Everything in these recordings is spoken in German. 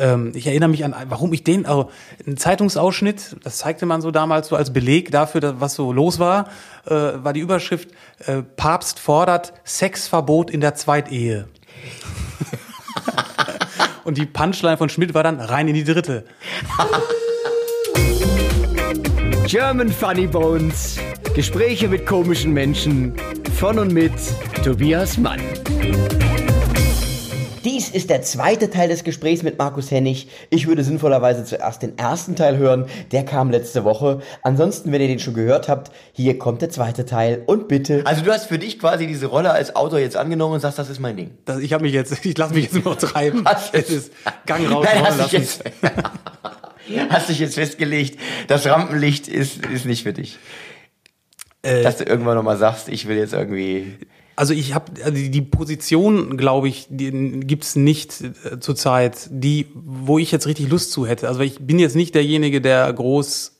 Ähm, ich erinnere mich an, warum ich den, also ein Zeitungsausschnitt, das zeigte man so damals so als Beleg dafür, was so los war, äh, war die Überschrift äh, Papst fordert Sexverbot in der Zweitehe. Und die Punchline von Schmidt war dann rein in die dritte. German Funny Bones. Gespräche mit komischen Menschen. Von und mit Tobias Mann. Dies ist der zweite Teil des Gesprächs mit Markus Hennig. Ich würde sinnvollerweise zuerst den ersten Teil hören. Der kam letzte Woche. Ansonsten, wenn ihr den schon gehört habt, hier kommt der zweite Teil und bitte. Also du hast für dich quasi diese Rolle als Autor jetzt angenommen und sagst, das ist mein Ding. Das, ich habe mich jetzt, ich lasse mich jetzt nur treiben. Was es ist Gang raus. Nein, hast dich, lassen. jetzt, hast dich jetzt festgelegt, das Rampenlicht ist, ist nicht für dich. Äh, Dass du irgendwann nochmal sagst, ich will jetzt irgendwie... Also ich habe also die- Position, glaube ich, die gibt's nicht äh, zurzeit, die, wo ich jetzt richtig Lust zu hätte. Also ich bin jetzt nicht derjenige, der groß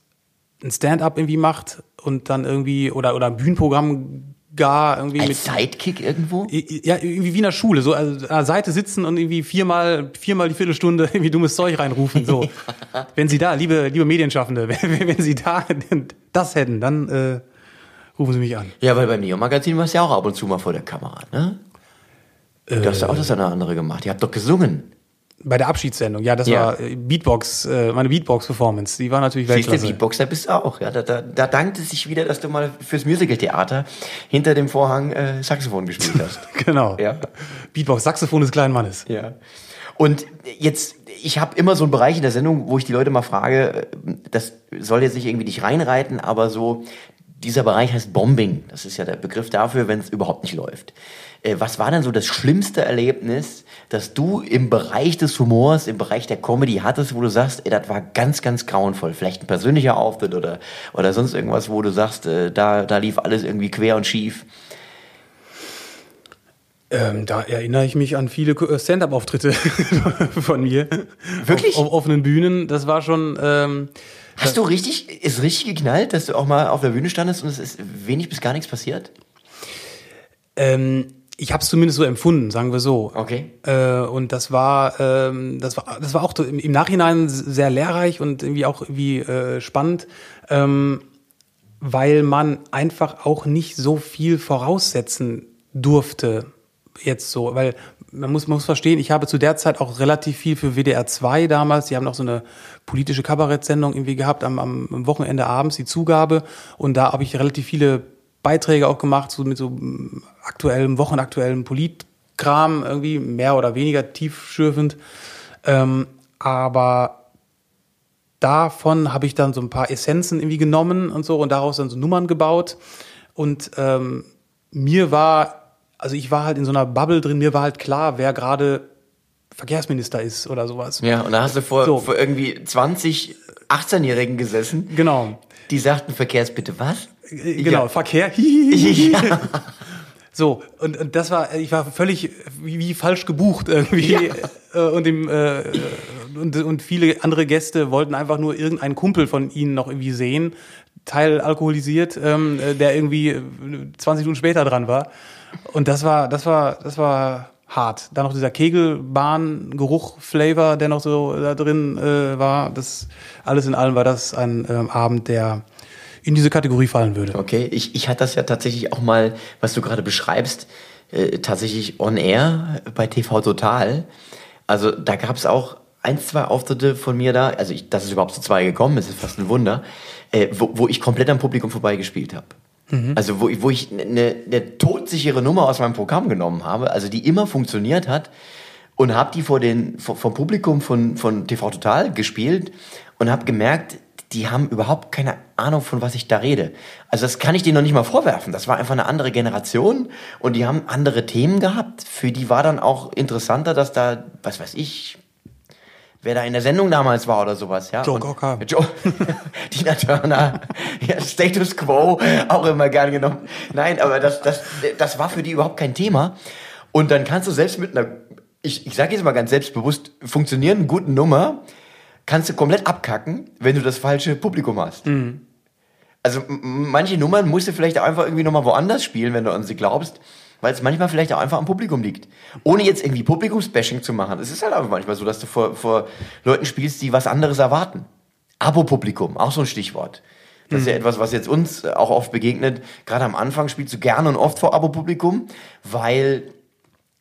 ein Stand-up irgendwie macht und dann irgendwie oder oder ein Bühnenprogramm gar irgendwie Als Sidekick irgendwo? ja, irgendwie wie in der Schule, so also an der Seite sitzen und irgendwie viermal, viermal die Viertelstunde irgendwie dummes Zeug reinrufen. So. wenn Sie da, liebe, liebe Medienschaffende, wenn, wenn Sie da das hätten, dann äh, rufen Sie mich an. Ja, weil beim Neo-Magazin warst du ja auch ab und zu mal vor der Kamera, ne? Du hast ja auch das eine oder andere gemacht. Ihr habt doch gesungen. Bei der Abschiedssendung, ja, das Ja. war äh, Beatbox, äh, meine Beatbox-Performance, die war natürlich Siehst du, Weltklasse. Beatboxer bist du auch. Ja, da, da, da dankt es sich wieder, dass du mal fürs Musical-Theater hinter dem Vorhang äh, Saxophon gespielt hast. Genau. Ja. Beatbox, Saxophon des kleinen Mannes. Ja. Und jetzt, ich habe immer so einen Bereich in der Sendung, wo ich die Leute mal frage, äh, das soll jetzt nicht irgendwie dich reinreiten, aber so, dieser Bereich heißt Bombing. Das ist ja der Begriff dafür, wenn es überhaupt nicht läuft. Äh, Was war denn so das schlimmste Erlebnis, das du im Bereich des Humors, im Bereich der Comedy hattest, wo du sagst, ey, das war ganz, ganz grauenvoll. Vielleicht ein persönlicher Auftritt oder, oder sonst irgendwas, wo du sagst, äh, da, da lief alles irgendwie quer und schief. Ähm, da erinnere ich mich an viele äh, Stand-up-Auftritte von mir. Wirklich? Auf, auf offenen Bühnen. Das war schon. Ähm, Hast du richtig, ist richtig geknallt, dass du auch mal auf der Bühne standest und es ist wenig bis gar nichts passiert? ähm, ich habe es zumindest so empfunden, sagen wir so. Okay. Äh, und das war, ähm, das war, das war auch im, im Nachhinein sehr lehrreich und irgendwie auch irgendwie äh, spannend, ähm, weil man einfach auch nicht so viel voraussetzen durfte jetzt so, weil man muss, man muss verstehen, ich habe zu der Zeit auch relativ viel für WDR 2 damals, die haben noch so eine politische Kabarettsendung irgendwie gehabt am, am am Wochenende abends, die Zugabe und da habe ich relativ viele Beiträge auch gemacht, so mit so mm, aktuellem, wochenaktuellem Politkram, irgendwie mehr oder weniger tiefschürfend. Ähm, aber davon habe ich dann so ein paar Essenzen irgendwie genommen und so und daraus dann so Nummern gebaut. Und ähm, mir war, also ich war halt in so einer Bubble drin, mir war halt klar, wer gerade Verkehrsminister ist oder sowas. Ja, und da hast du vor, So. vor irgendwie 20 18-Jährigen gesessen, Genau. die sagten, Verkehrsbitte was? Äh, Genau, Ja. Verkehr. Ja. So, und, und das war, ich war völlig wie, wie falsch gebucht irgendwie. Äh, Und, dem, äh, und, und viele andere Gäste wollten einfach nur irgendeinen Kumpel von ihnen noch irgendwie sehen, Teil alkoholisiert, ähm, äh, der irgendwie äh, 20 Minuten später dran war. Und das war, das war, das war hart. Dann noch dieser Kegelbahn-Geruch-Flavor, der noch so da drin äh, war. Das alles in allem war das ein ähm, Abend, der in diese Kategorie fallen würde. Okay, ich, ich hatte das ja tatsächlich auch mal, was du gerade beschreibst, äh, tatsächlich on air bei TV Total. Also da gab es auch ein, zwei Auftritte von mir da, also ich, dass es überhaupt zu zwei gekommen ist, ist fast ein Wunder, äh, wo, wo ich komplett am Publikum vorbeigespielt habe. Also wo ich, wo ich eine, eine todsichere Nummer aus meinem Programm genommen habe, also die immer funktioniert hat und habe die vor den vor, vom Publikum von von TV Total gespielt und habe gemerkt, die haben überhaupt keine Ahnung von was ich da rede. Also das kann ich denen noch nicht mal vorwerfen. Das war einfach eine andere Generation und die haben andere Themen gehabt. Für die war dann auch interessanter, dass da was weiß ich wer da in der Sendung damals war oder sowas, ja. Joe Cocker. Joe, Tina Turner, ja, Status Quo, auch immer gern genommen. Nein, aber das, das, das war für die überhaupt kein Thema. Und dann kannst du selbst mit einer, ich, ich sage jetzt mal ganz selbstbewusst, funktionierenden guten Nummer, kannst du komplett abkacken, wenn du das falsche Publikum hast. Also m- m- manche Nummern musst du vielleicht auch einfach irgendwie nochmal woanders spielen, wenn du an sie glaubst. Weil es manchmal vielleicht auch einfach am Publikum liegt. Ohne jetzt irgendwie Publikumsbashing zu machen. Es ist halt einfach manchmal so, dass du vor, vor Leuten spielst, die was anderes erwarten. Abo-Publikum, auch so ein Stichwort. Das ist ja etwas, was jetzt uns auch oft begegnet. Gerade am Anfang spielst du gerne und oft vor Abo-Publikum, weil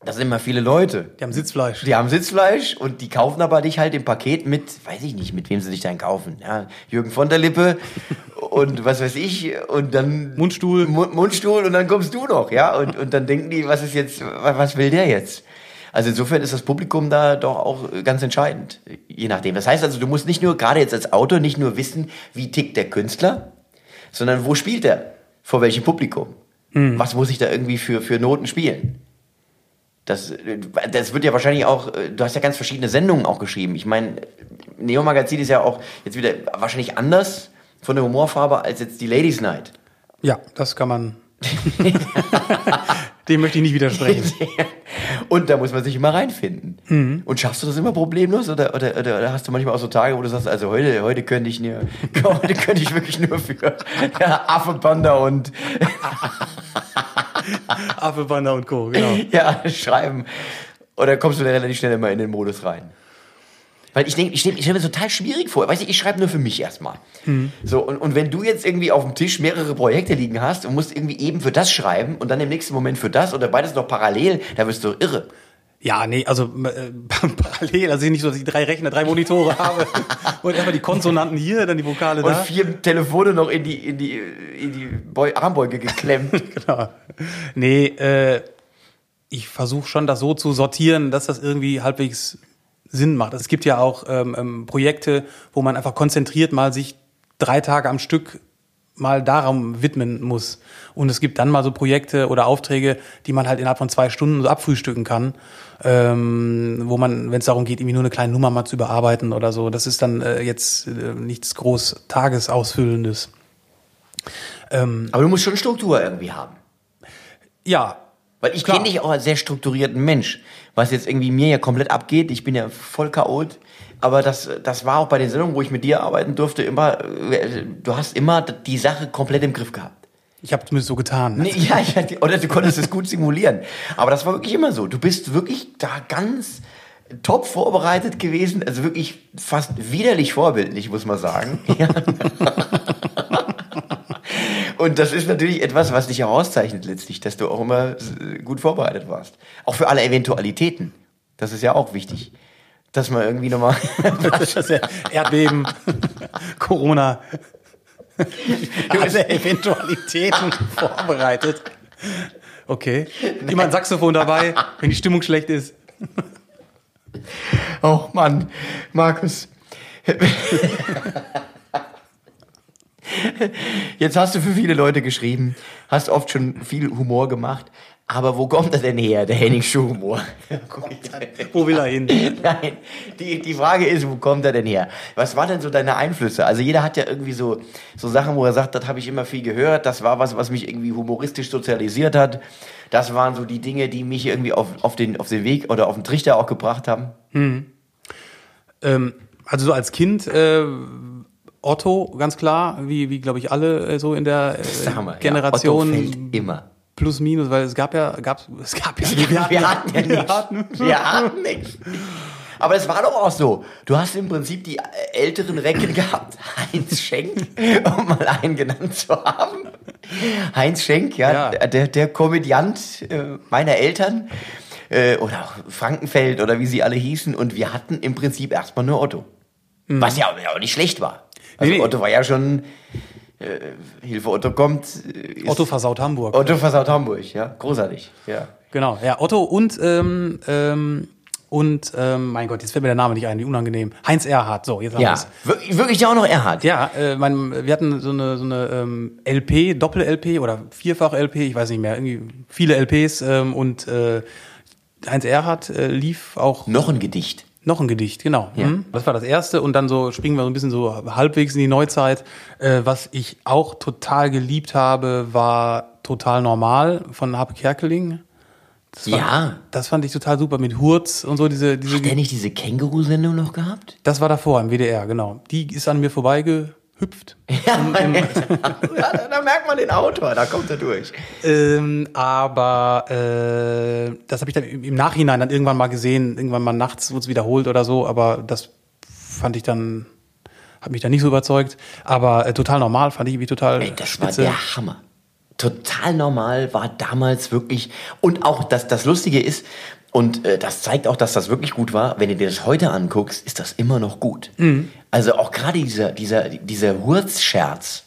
das sind immer viele Leute. Die haben Sitzfleisch. Die haben Sitzfleisch und die kaufen aber dich halt im Paket mit, weiß ich nicht, mit wem sie dich dann kaufen. Ja, Jürgen von der Lippe und was weiß ich und dann Mundstuhl. Mu- Mundstuhl und dann kommst du noch, ja und und dann denken die, was ist jetzt, wa- was will der jetzt? Also insofern ist das Publikum da doch auch ganz entscheidend, je nachdem. Das heißt also, du musst nicht nur gerade jetzt als Autor nicht nur wissen, wie tickt der Künstler, sondern wo spielt er, vor welchem Publikum, was muss ich da irgendwie für für Noten spielen? Das, das wird ja wahrscheinlich auch, äh, du hast ja ganz verschiedene Sendungen auch geschrieben. Ich meine, Neo Magazin ist ja auch jetzt wieder wahrscheinlich anders von der Humorfarbe als jetzt die Ladies Night. Ja, das kann man. Dem möchte ich nicht widersprechen. Und da muss man sich immer reinfinden. Und schaffst du das immer problemlos oder, oder, oder, oder hast du manchmal auch so Tage, wo du sagst, also heute, heute könnte ich nur, heute könnte ich wirklich nur für ja, Affe, Panda und Affe, Panda und Co. Genau. ja, schreiben. Oder kommst du da relativ schnell immer in den Modus rein? Weil ich denke, ich stelle stell mir das total schwierig vor. Weißt du, ich schreibe nur für mich erstmal. So, und, und wenn du jetzt irgendwie auf dem Tisch mehrere Projekte liegen hast und musst irgendwie eben für das schreiben und dann im nächsten Moment für das oder beides noch parallel, da wirst du irre. Ja, nee, also äh, parallel, also nicht so, dass ich drei Rechner, drei Monitore habe und erstmal die Konsonanten hier, dann die Vokale Und da. vier Telefone noch in die, in die, in die Beu Armbeuge geklemmt. Genau. Nee, äh, ich versuche schon, das so zu sortieren, dass das irgendwie halbwegs Sinn macht. Es gibt ja auch ähm, ähm, Projekte, wo man einfach konzentriert mal sich drei Tage am Stück mal darum widmen muss. Und es gibt dann mal so Projekte oder Aufträge, die man halt innerhalb von zwei Stunden so abfrühstücken kann, ähm, wo man, wenn es darum geht, irgendwie nur eine kleine Nummer mal zu überarbeiten oder so. Das ist dann äh, jetzt äh, nichts groß Tagesausfüllendes. Aber du musst schon Struktur irgendwie haben. Ja, Weil ich kenne dich auch als sehr strukturierten Mensch. Was jetzt irgendwie mir ja komplett abgeht. Ich bin ja voll chaot. Aber das, das war auch bei den Sendungen, wo ich mit dir arbeiten durfte, immer, du hast immer die Sache komplett im Griff gehabt. ich habe zumindest so getan. Nee, ja, ich, oder du konntest es gut simulieren. Aber das war wirklich immer so. Du bist wirklich da ganz top vorbereitet gewesen. Also wirklich fast widerlich vorbildlich, muss man sagen. Ja. Und das ist natürlich etwas, was dich herauszeichnet letztlich, dass du auch immer gut vorbereitet warst. Auch für alle Eventualitäten. Das ist ja auch wichtig. Dass man irgendwie nochmal. Erdbeben, Corona. Alle Eventualitäten vorbereitet. Okay. Immer ein Saxophon dabei, wenn die Stimmung schlecht ist. Oh Mann, Markus. Jetzt hast du für viele Leute geschrieben, hast oft schon viel Humor gemacht, aber wo kommt er denn her, der Henning Schuh-Humor? Wo will er hin? Nein, die, die Frage ist, wo kommt er denn her? Was waren denn so deine Einflüsse? Also jeder hat ja irgendwie so, so Sachen, wo er sagt, das habe ich immer viel gehört, das war was, was mich irgendwie humoristisch sozialisiert hat. Das waren so die Dinge, die mich irgendwie auf, auf, den, auf den Weg oder auf den Trichter auch gebracht haben. Ähm, also so als Kind äh, Otto, ganz klar, wie, wie glaube ich alle äh, so in der äh, Generation. Otto fällt immer. Plus minus, weil es gab ja, gab, es gab ja, Wir hatten ja wir nichts. hatten- Wir hatten nichts. Aber es war doch auch so. Du hast im Prinzip die älteren Recken gehabt. Heinz Schenk, um mal einen genannt zu haben. Heinz Schenk, ja, Ja. Der, der Komödiant äh, meiner Eltern. Äh, oder auch Frankenfeld oder wie sie alle hießen. Und wir hatten im Prinzip erstmal nur Otto. Was ja auch- nicht schlecht war. Also Nee, nee. Otto war ja schon, Hilfe Otto kommt. äh, Otto versaut Hamburg. Otto versaut Hamburg, ja. Großartig, ja. Genau, ja, Otto und ähm, ähm, und ähm, mein Gott, jetzt fällt mir der Name nicht ein, wie unangenehm. Heinz Erhardt, so, jetzt haben Ja, wir's. wirklich, wirklich ja auch noch Erhard. Ja, äh, mein, wir hatten so eine, so eine ähm, LP, Doppel-LP oder Vierfach-LP, ich weiß nicht mehr, irgendwie viele LPs ähm, und äh, Heinz Erhardt äh, lief auch Noch ein Gedicht. Noch ein Gedicht, genau. Ja. Mhm. Das war das erste und dann so springen wir so ein bisschen so halbwegs in die Neuzeit. Äh, was ich auch total geliebt habe, war Total Normal von Habe Kerkeling. Das fand, Ja. Das fand ich total super mit Hurz und so diese, diese Hat der nicht diese Känguru-Sendung noch gehabt? Das war davor im WDR, genau. Die ist an mir vorbeigehüpft. Hüpft. Ja, da, da merkt man den Autor, da kommt er durch. Ähm, aber äh, das habe ich dann im Nachhinein dann irgendwann mal gesehen. Irgendwann mal nachts wurde es wiederholt oder so. Aber das fand ich dann, hat mich dann nicht so überzeugt. Aber äh, total normal fand ich irgendwie total Ey, das war spitze. der Hammer. Total normal war damals wirklich. Und auch das, das Lustige ist, und äh, das zeigt auch, dass das wirklich gut war, wenn du dir das heute anguckst, ist das immer noch gut. Also auch gerade dieser, dieser, dieser Hurzscherz,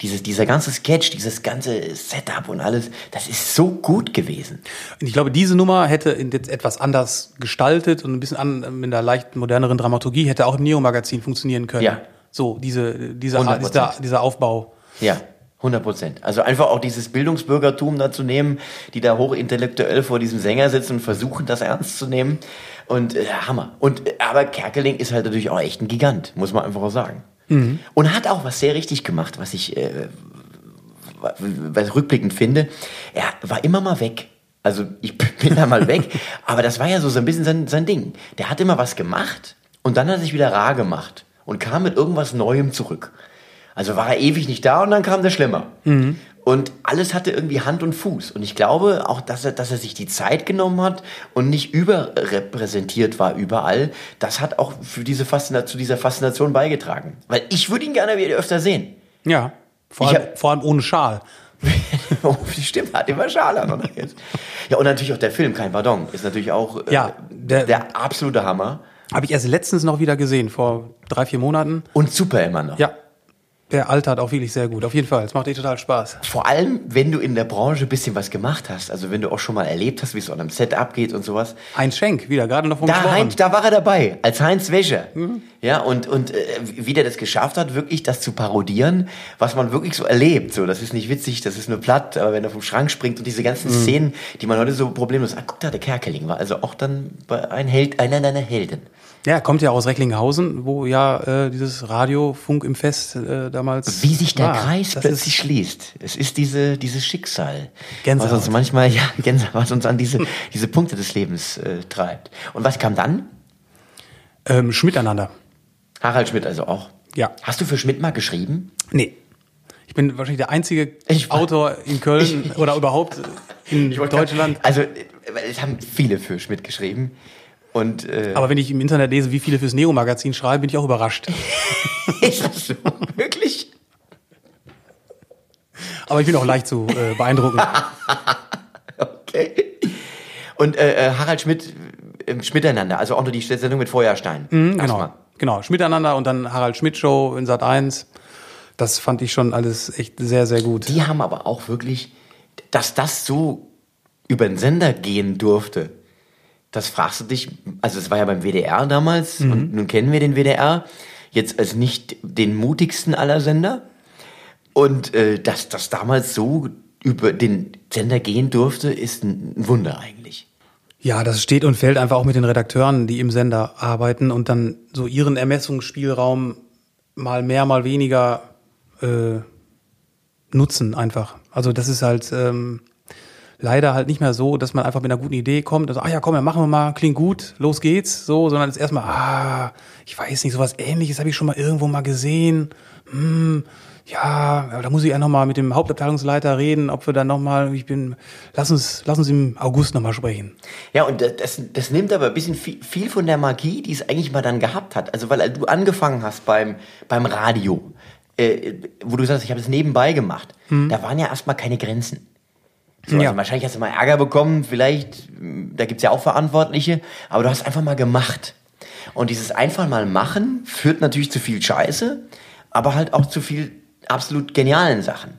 dieses, dieser ganze Sketch, dieses ganze Setup und alles, das ist so gut gewesen. Und ich glaube, diese Nummer hätte jetzt etwas anders gestaltet und ein bisschen an, mit einer leicht moderneren Dramaturgie hätte auch im Neo-Magazin funktionieren können. Ja. So, diese, dieser, 100%. dieser, dieser Aufbau. Ja, 100 Prozent. Also einfach auch dieses Bildungsbürgertum da zu nehmen, die da hochintellektuell vor diesem Sänger sitzen und versuchen, das ernst zu nehmen. Und äh, Hammer. Und äh, aber Kerkeling ist halt natürlich auch echt ein Gigant, muss man einfach auch sagen. Und hat auch was sehr richtig gemacht, was ich äh, was rückblickend finde. Er war immer mal weg. Also ich bin da mal weg, aber das war ja so, so ein bisschen sein, sein Ding. Der hat immer was gemacht und dann hat er sich wieder rar gemacht und kam mit irgendwas Neuem zurück. Also war er ewig nicht da und dann kam der Schlimmer. Und alles hatte irgendwie Hand und Fuß. Und ich glaube auch, dass er, dass er sich die Zeit genommen hat und nicht überrepräsentiert war überall. Das hat auch für diese Faszination, zu dieser Faszination beigetragen. Weil ich würde ihn gerne wieder öfter sehen. Ja. Vor allem, vor allem ohne Schal. oh, stimmt, hat immer Schale an. oder? Ja, und natürlich auch der Film, kein Pardon, ist natürlich auch äh, Ja, der, der- der absolute Hammer. Habe ich erst letztens noch wieder gesehen, vor drei, vier Monaten. Und super immer noch. Ja. Der altert auch wirklich sehr gut. Auf jeden Fall. Es macht echt total Spaß. Vor allem, wenn du in der Branche ein bisschen was gemacht hast, also wenn du auch schon mal erlebt hast, wie es an einem Set abgeht und sowas. Ein Schenk, wieder, gerade noch vom Da. Heinz, da war er dabei, als Heinz Wäscher. Ja, und, und äh, wie der das geschafft hat, wirklich das zu parodieren, was man wirklich so erlebt. So, das ist nicht witzig, das ist nur platt, aber wenn er vom Schrank springt und diese ganzen Szenen, die man heute so problemlos, ah, guck da, der Kerkeling war also auch dann ein Held, einer deiner Helden. Ja, er kommt ja aus Recklinghausen, wo ja äh, dieses Radio Funk im Fest äh, damals Wie sich der war. Kreis Das plötzlich schließt. Es ist diese, dieses Schicksal. Gänsehaut. Was uns manchmal, ja, Gänsehaut, was uns an diese, diese Punkte des Lebens äh, treibt. Und was kam dann? ähm, Schmiteinander. Harald Schmidt also auch. Ja. Hast du für Schmidt mal geschrieben? Nee. Ich bin wahrscheinlich der einzige Ich Autor in Köln oder überhaupt in Deutschland. Also, äh, es haben viele für Schmidt geschrieben. Und äh, Aber wenn ich im Internet lese, wie viele fürs Neo-Magazin schreiben, bin ich auch überrascht. ist das so? Wirklich? Aber ich bin auch leicht zu äh, beeindrucken. Okay. Und äh, äh, Harald Schmidt, äh, Schmiteinander, also auch nur die Sendung mit Feuerstein. Mhm, genau. Genau. Schmiteinander und dann Harald Schmidt Show in Sat 1. Das fand ich schon alles echt sehr, sehr gut. Die haben aber auch wirklich, dass das so über den Sender gehen durfte. Das fragst du dich, also es war ja beim WDR damals und nun kennen wir den WDR, jetzt als nicht den mutigsten aller Sender. Und äh, dass das damals so über den Sender gehen durfte, ist ein Wunder eigentlich. Ja, das steht und fällt einfach auch mit den Redakteuren, die im Sender arbeiten und dann so ihren Ermessungsspielraum mal mehr, mal weniger äh, nutzen einfach. Also das ist halt ähm, leider halt nicht mehr so, dass man einfach mit einer guten Idee kommt, also, ah ja, komm, dann machen wir mal, klingt gut, los geht's, so, sondern es ist erstmal, ah, ich weiß nicht, sowas ähnliches habe ich schon mal irgendwo mal gesehen. Hm, ja, aber da muss ich ja noch mal mit dem Hauptabteilungsleiter reden, ob wir dann noch mal, ich bin, lass uns, lass uns im August noch mal sprechen. Ja, und das- das, nimmt aber ein bisschen viel, viel von der Magie, die es eigentlich mal dann gehabt hat. Also, weil du angefangen hast beim, beim Radio, äh, wo du sagst, ich habe das nebenbei gemacht. Da waren ja erstmal keine Grenzen. So, Ja. also wahrscheinlich hast du mal Ärger bekommen, vielleicht, mh, da gibt's ja auch Verantwortliche, aber du hast einfach mal gemacht. Und dieses einfach mal machen führt natürlich zu viel Scheiße, aber halt auch zu viel absolut genialen Sachen.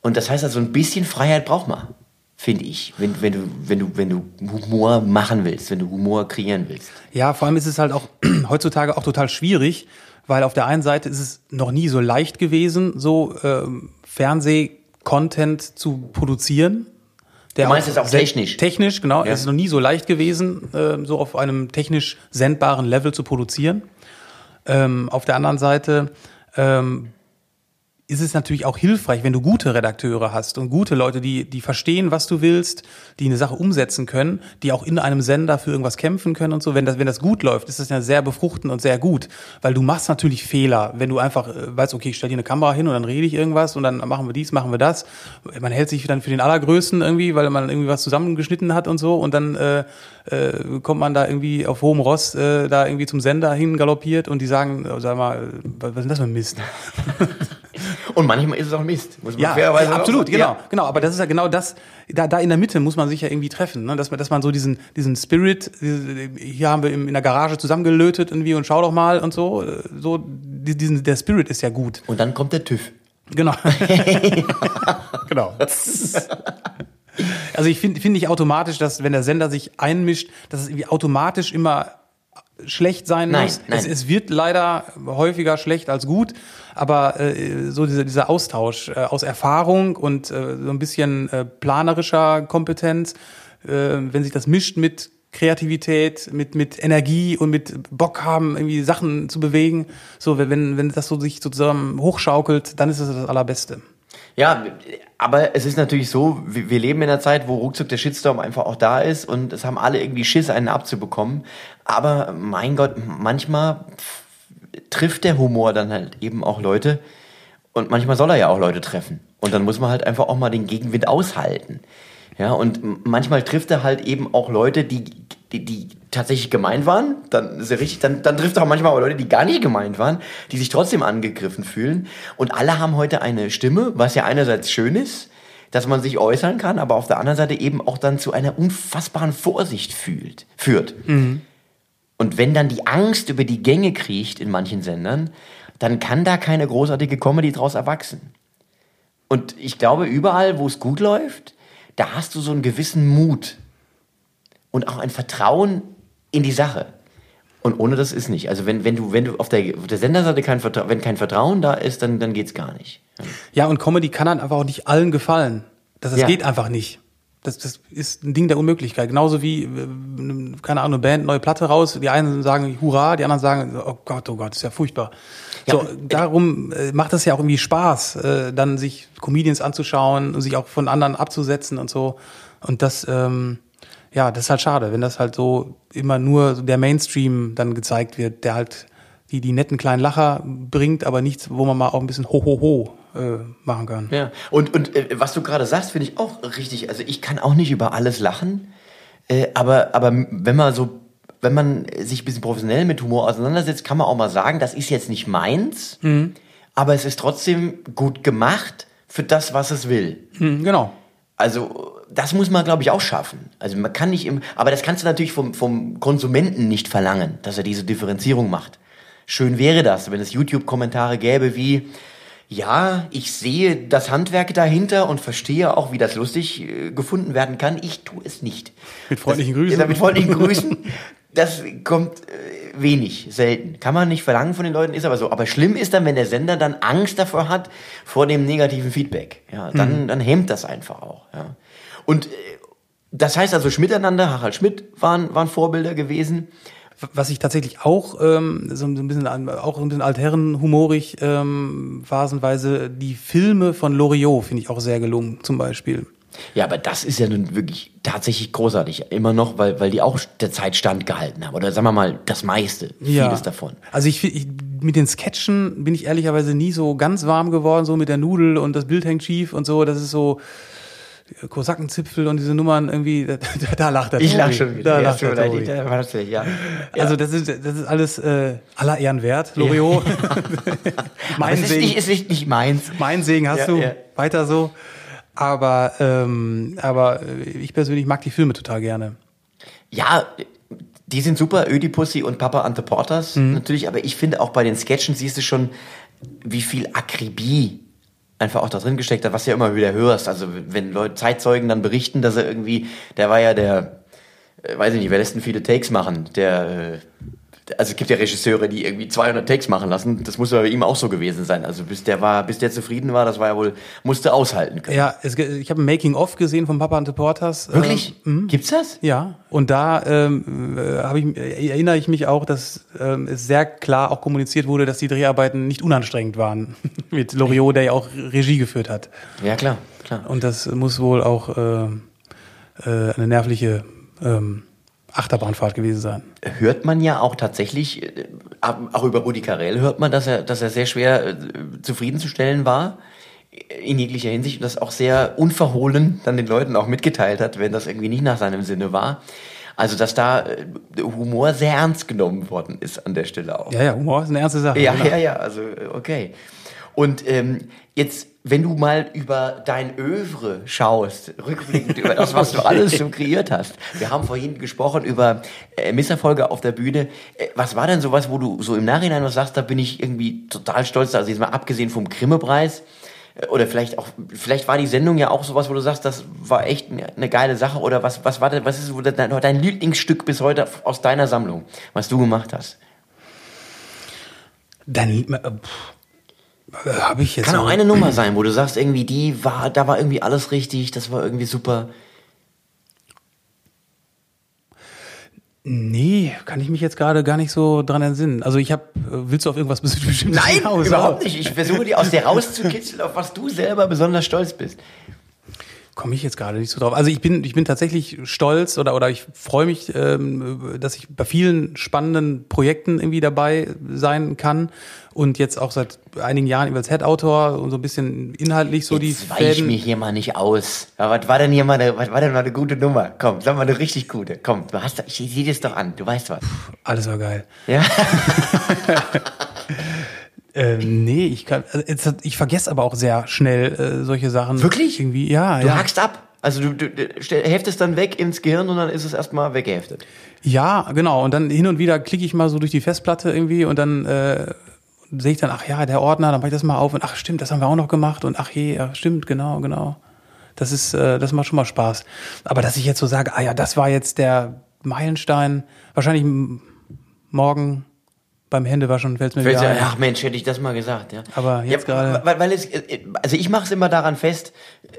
Und das heißt also, ein bisschen Freiheit braucht man, finde ich, wenn, wenn, du, wenn, du, wenn du Humor machen willst, wenn du Humor kreieren willst. Ja, vor allem ist es halt auch heutzutage auch total schwierig, weil auf der einen Seite ist es noch nie so leicht gewesen, so ähm, Fernseh-Content zu produzieren. Der Du meinst es auch technisch? Technisch, genau. Ja. Es ist noch nie so leicht gewesen, ähm, so auf einem technisch sendbaren Level zu produzieren. Ähm, auf der anderen Seite ähm, ist es natürlich auch hilfreich, wenn du gute Redakteure hast und gute Leute, die, die verstehen, was du willst, die eine Sache umsetzen können, die auch in einem Sender für irgendwas kämpfen können und so. Wenn das, wenn das gut läuft, ist das ja sehr befruchtend und sehr gut. Weil du machst natürlich Fehler, wenn du einfach äh, weißt, okay, ich stell dir eine Kamera hin und dann rede ich irgendwas und dann machen wir dies, machen wir das. Man hält sich dann für den Allergrößten irgendwie, weil man irgendwie was zusammengeschnitten hat und so und dann äh, äh, kommt man da irgendwie auf hohem Ross äh, da irgendwie zum Sender hin galoppiert und die sagen, äh, sag mal, was ist das für ein Mist? Und manchmal ist es auch Mist. Muss man ja, fairerweise ja, absolut, genau, ja. genau. Aber das ist ja genau das. Da, da in der Mitte muss man sich ja irgendwie treffen, ne? dass man, dass man so diesen, diesen Spirit. Hier haben wir in der Garage zusammengelötet irgendwie und schau doch mal und so. So diesen, der Spirit ist ja gut. Und dann kommt der TÜV. Genau. genau. Also ich finde finde ich automatisch, dass wenn der Sender sich einmischt, dass es irgendwie automatisch immer schlecht sein nein, muss. Nein. Es, es, wird leider häufiger schlecht als gut, aber äh, so dieser, dieser Austausch äh, aus Erfahrung und äh, so ein bisschen äh, planerischer Kompetenz, äh, wenn sich das mischt mit Kreativität, mit, mit Energie und mit Bock haben, irgendwie Sachen zu bewegen, so wenn, wenn das so sich sozusagen hochschaukelt, dann ist es das Allerbeste. Ja, aber es ist natürlich so, wir leben in einer Zeit, wo ruckzuck der Shitstorm einfach auch da ist und es haben alle irgendwie Schiss, einen abzubekommen. Aber mein Gott, manchmal trifft der Humor dann halt eben auch Leute und manchmal soll er ja auch Leute treffen. Und dann muss man halt einfach auch mal den Gegenwind aushalten. Ja, und manchmal trifft er halt eben auch Leute, die, die, die tatsächlich gemeint waren. Dann ist er richtig, dann, dann trifft er auch manchmal auch Leute, die gar nicht gemeint waren, die sich trotzdem angegriffen fühlen. Und alle haben heute eine Stimme, was ja einerseits schön ist, dass man sich äußern kann, aber auf der anderen Seite eben auch dann zu einer unfassbaren Vorsicht fühlt, führt. Mhm. Und wenn dann die Angst über die Gänge kriecht in manchen Sendern, dann kann da keine großartige Comedy draus erwachsen. Und ich glaube, überall, wo es gut läuft, da hast du so einen gewissen Mut und auch ein Vertrauen in die Sache. Und ohne das ist nicht. Also wenn, wenn du, wenn du auf der, auf der Senderseite kein Vertrauen, wenn kein Vertrauen da ist, dann, dann geht's gar nicht. Ja, und Comedy kann dann einfach auch nicht allen gefallen. Das, das ja. geht einfach nicht. Das, das ist ein Ding der Unmöglichkeit. Genauso wie, äh, keine Ahnung, eine Band, neue Platte raus. Die einen sagen Hurra, die anderen sagen, oh Gott, oh Gott, ist ja furchtbar. Ja, so, darum äh, macht das ja auch irgendwie Spaß, äh, dann sich Comedians anzuschauen und sich auch von anderen abzusetzen und so. Und das, ähm, ja, das ist halt schade, wenn das halt so immer nur der Mainstream dann gezeigt wird, der halt die, die netten kleinen Lacher bringt, aber nichts, wo man mal auch ein bisschen ho, ho, ho äh, machen kann. Ja, und, und äh, was du gerade sagst, finde ich auch richtig. Also ich kann auch nicht über alles lachen, äh, aber, aber wenn man so, wenn man sich ein bisschen professionell mit Humor auseinandersetzt, kann man auch mal sagen, das ist jetzt nicht meins, mhm. aber es ist trotzdem gut gemacht für das, was es will. Mhm, genau. Also das muss man, glaube ich, auch schaffen. Also man kann nicht im, aber das kannst du natürlich vom, vom Konsumenten nicht verlangen, dass er diese Differenzierung macht. Schön wäre das, wenn es YouTube-Kommentare gäbe wie, ja, ich sehe das Handwerk dahinter und verstehe auch, wie das lustig äh, gefunden werden kann. Ich tue es nicht. Mit freundlichen Grüßen. Ja, mit freundlichen Grüßen. Das kommt äh, wenig, selten. Kann man nicht verlangen von den Leuten, ist aber so. Aber schlimm ist dann, wenn der Sender dann Angst davor hat, vor dem negativen Feedback. Ja, dann, mhm. dann hemmt das einfach auch. Ja. Und äh, das heißt also, Schmiteinander, Harald Schmidt waren, waren Vorbilder gewesen. Was ich tatsächlich auch ähm, so ein bisschen auch ein bisschen altherrenhumorig ähm, phasenweise die Filme von Loriot finde ich auch sehr gelungen zum Beispiel. Ja, aber das ist ja nun wirklich tatsächlich großartig. Immer noch, weil, weil die auch der Zeit standgehalten haben. Oder sagen wir mal, das meiste, ja. vieles davon. Also ich, ich mit den Sketchen bin ich ehrlicherweise nie so ganz warm geworden, so mit der Nudel und das Bild hängt schief und so. Das ist so, Kosakenzipfel und diese Nummern irgendwie, da, da lacht er. Ich lach schon wieder. Da ja, lacht er Tobi. Ja. Also das ist, das ist alles äh, aller Ehren wert, Loriot. Ja. mein Segen. Ist nicht, ist nicht, nicht meins. Mein Segen hast ja, du. Ja. Weiter so. Aber, ähm, aber ich persönlich mag die Filme total gerne. Ja, die sind super, Ödipussy und Papa Ante Porters mhm. natürlich, aber ich finde auch bei den Sketchen siehst du schon, wie viel Akribie einfach auch da drin gesteckt hat, was du ja immer wieder hörst. Also wenn Leute, Zeitzeugen dann berichten, dass er irgendwie, der war ja der, äh, weiß ich nicht, wer lässt denn viele Takes machen? Der, äh, also es gibt ja Regisseure, die irgendwie 200 Takes machen lassen. Das muss ja bei ihm auch so gewesen sein. Also bis der war, bis der zufrieden war, das war ja wohl, musste aushalten können. Ja, es, ich habe ein Making-of gesehen von Papa und the Porters. Wirklich? Ähm, Gibt's das? Ja. Und da ähm, äh, ich, erinnere ich mich auch, dass ähm, es sehr klar auch kommuniziert wurde, dass die Dreharbeiten nicht unanstrengend waren. Mit Loriot, der ja auch Regie geführt hat. Ja, klar, klar. Und das muss wohl auch äh, äh, eine nervliche ähm, Achterbahnfahrt gewesen sein. Hört man ja auch tatsächlich, äh, auch über Rudi Carell hört man, dass er, dass er sehr schwer äh, zufriedenzustellen war in jeglicher Hinsicht und das auch sehr unverhohlen dann den Leuten auch mitgeteilt hat, wenn das irgendwie nicht nach seinem Sinne war. Also, dass da äh, Humor sehr ernst genommen worden ist an der Stelle auch. Ja, ja, Humor ist eine ernste Sache. Ja, ja, ja, also okay. Und ähm, jetzt, wenn du mal über dein Övre schaust, rückblickend über das, was du alles so kreiert hast. Wir haben vorhin gesprochen über äh, Misserfolge auf der Bühne. Äh, was war denn sowas, wo du so im Nachhinein was sagst, da bin ich irgendwie total stolz, also jetzt mal abgesehen vom Grimme-Preis, äh, oder vielleicht auch, vielleicht war die Sendung ja auch sowas, wo du sagst, das war echt eine geile Sache oder was, was war denn, was ist dein, dein Lieblingsstück bis heute aus deiner Sammlung, was du gemacht hast? Dein, äh, habe ich jetzt. Kann auch eine Nummer sein, wo du sagst, irgendwie, die war, da war irgendwie alles richtig, das war irgendwie super. Nee, kann ich mich jetzt gerade gar nicht so dran entsinnen. Also ich habe, willst du auf irgendwas bestimmtes Nein, hinaus? überhaupt nicht. Ich versuche dir aus dir rauszukitzeln, auf was du selber besonders stolz bist komme ich jetzt gerade nicht so drauf. Also ich bin, ich bin tatsächlich stolz oder, oder ich freue mich, ähm, dass ich bei vielen spannenden Projekten irgendwie dabei sein kann und jetzt auch seit einigen Jahren als Head-Autor und so ein bisschen inhaltlich so jetzt die weich Fäden. mir hier mal nicht aus. Aber was war denn hier mal eine, was war denn mal eine gute Nummer? Komm, sag mal eine richtig gute. Komm, du hast, ich sehe das doch an. Du weißt was. Puh, alles war geil. Ja. Ähm, nee, ich kann, also ich vergesse aber auch sehr schnell äh, solche Sachen. Wirklich? Irgendwie, ja. Du ja. hackst ab. Also du, du, du heftest dann weg ins Gehirn und dann ist es erstmal weggeheftet. Ja, genau. Und dann hin und wieder klicke ich mal so durch die Festplatte irgendwie und dann äh, sehe ich dann, ach ja, der Ordner, dann mache ich das mal auf und ach stimmt, das haben wir auch noch gemacht und ach je, ja, stimmt, genau, genau. Das ist, äh, das macht schon mal Spaß. Aber dass ich jetzt so sage, ah ja, das war jetzt der Meilenstein, wahrscheinlich morgen beim Händewaschen fällt es mir wieder ein. Ach Mensch, hätte ich das mal gesagt, ja. Aber jetzt ja, gerade. Weil, weil es, also ich mache es immer daran fest,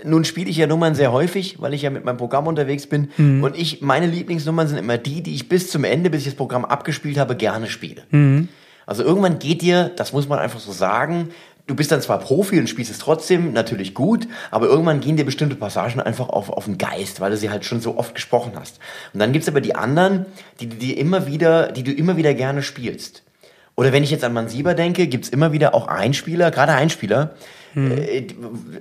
nun spiele ich ja Nummern sehr häufig, weil ich ja mit meinem Programm unterwegs bin. Mhm. Und ich, meine Lieblingsnummern sind immer die, die ich bis zum Ende, bis ich das Programm abgespielt habe, gerne spiele. Mhm. Also irgendwann geht dir, das muss man einfach so sagen, du bist dann zwar Profi und spielst es trotzdem natürlich gut, aber irgendwann gehen dir bestimmte Passagen einfach auf, auf den Geist, weil du sie halt schon so oft gesprochen hast. Und dann gibt's aber die anderen, die, die immer wieder, die du immer wieder gerne spielst. Oder wenn ich jetzt an Mansieber denke, gibt's immer wieder auch Einspieler, gerade Einspieler, hm. äh,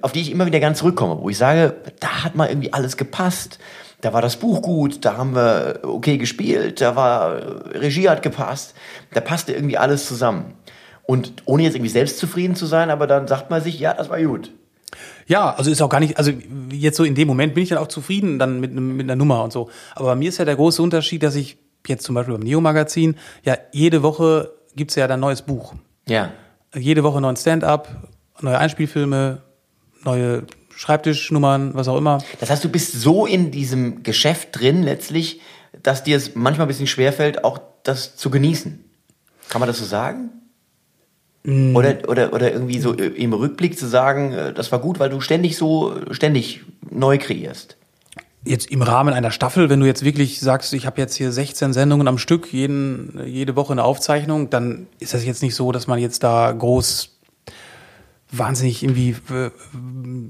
auf die ich immer wieder ganz zurückkomme, wo ich sage, da hat mal irgendwie alles gepasst. Da war das Buch gut, da haben wir okay gespielt, da war Regie hat gepasst, da passte irgendwie alles zusammen. Und ohne jetzt irgendwie selbstzufrieden zu sein, aber dann sagt man sich, ja, das war gut. Ja, also ist auch gar nicht, also jetzt so in dem Moment bin ich dann auch zufrieden dann mit, mit einer Nummer und so. Aber bei mir ist ja der große Unterschied, dass ich jetzt zum Beispiel beim Neo-Magazin ja jede Woche gibt's ja dann neues Buch. Ja. Jede Woche neuen Stand-up, neue Einspielfilme, neue Schreibtischnummern, was auch immer. Das heißt, du bist so in diesem Geschäft drin letztlich, dass dir es manchmal ein bisschen schwerfällt, auch das zu genießen. Kann man das so sagen? Mm. Oder, oder, oder irgendwie so im Rückblick zu sagen, äh, das war gut, weil du ständig so, ständig neu kreierst jetzt im Rahmen einer Staffel, wenn du jetzt wirklich sagst, ich habe jetzt hier 16 Sendungen am Stück, jeden, jede Woche eine Aufzeichnung, dann ist das jetzt nicht so, dass man jetzt da groß wahnsinnig irgendwie äh,